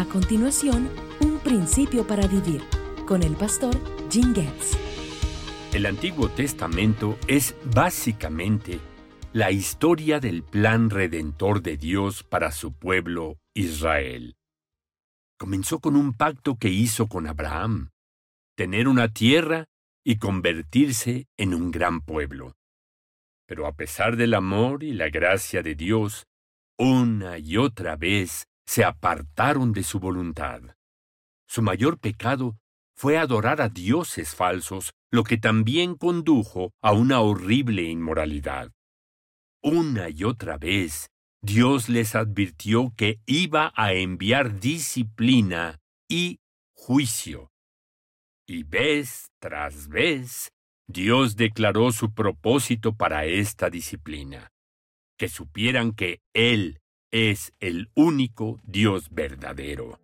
A continuación, un principio para vivir con el pastor Jim Getz. El Antiguo Testamento es básicamente la historia del plan redentor de Dios para su pueblo Israel. Comenzó con un pacto que hizo con Abraham, tener una tierra y convertirse en un gran pueblo. Pero a pesar del amor y la gracia de Dios, una y otra vez se apartaron de su voluntad. Su mayor pecado fue adorar a dioses falsos, lo que también condujo a una horrible inmoralidad. Una y otra vez, Dios les advirtió que iba a enviar disciplina y juicio. Y vez tras vez, Dios declaró su propósito para esta disciplina, que supieran que Él es el único Dios verdadero.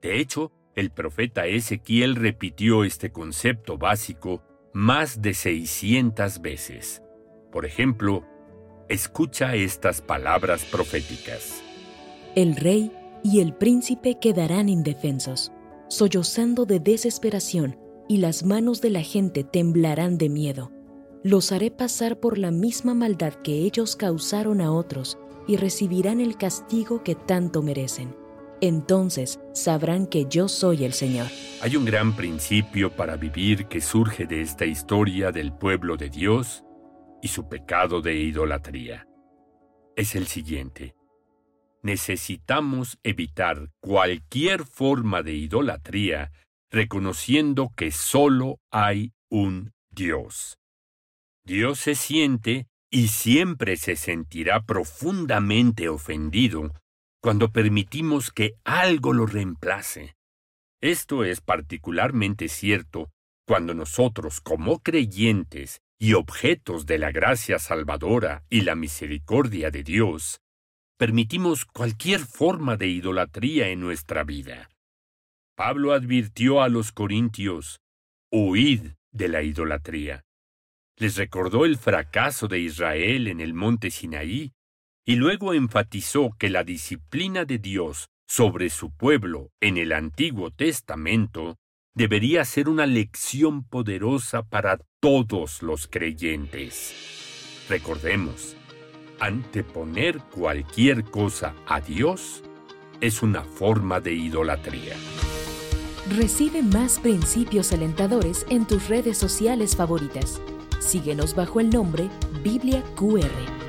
De hecho, el profeta Ezequiel repitió este concepto básico más de 600 veces. Por ejemplo, escucha estas palabras proféticas. El rey y el príncipe quedarán indefensos, sollozando de desesperación, y las manos de la gente temblarán de miedo. Los haré pasar por la misma maldad que ellos causaron a otros, y recibirán el castigo que tanto merecen. Entonces sabrán que yo soy el Señor. Hay un gran principio para vivir que surge de esta historia del pueblo de Dios y su pecado de idolatría. Es el siguiente. Necesitamos evitar cualquier forma de idolatría reconociendo que solo hay un Dios. Dios se siente y siempre se sentirá profundamente ofendido cuando permitimos que algo lo reemplace. Esto es particularmente cierto cuando nosotros, como creyentes y objetos de la gracia salvadora y la misericordia de Dios, permitimos cualquier forma de idolatría en nuestra vida. Pablo advirtió a los corintios, huid de la idolatría les recordó el fracaso de Israel en el monte Sinaí y luego enfatizó que la disciplina de Dios sobre su pueblo en el Antiguo Testamento debería ser una lección poderosa para todos los creyentes. Recordemos, anteponer cualquier cosa a Dios es una forma de idolatría. Recibe más principios alentadores en tus redes sociales favoritas. Síguenos bajo el nombre Biblia QR.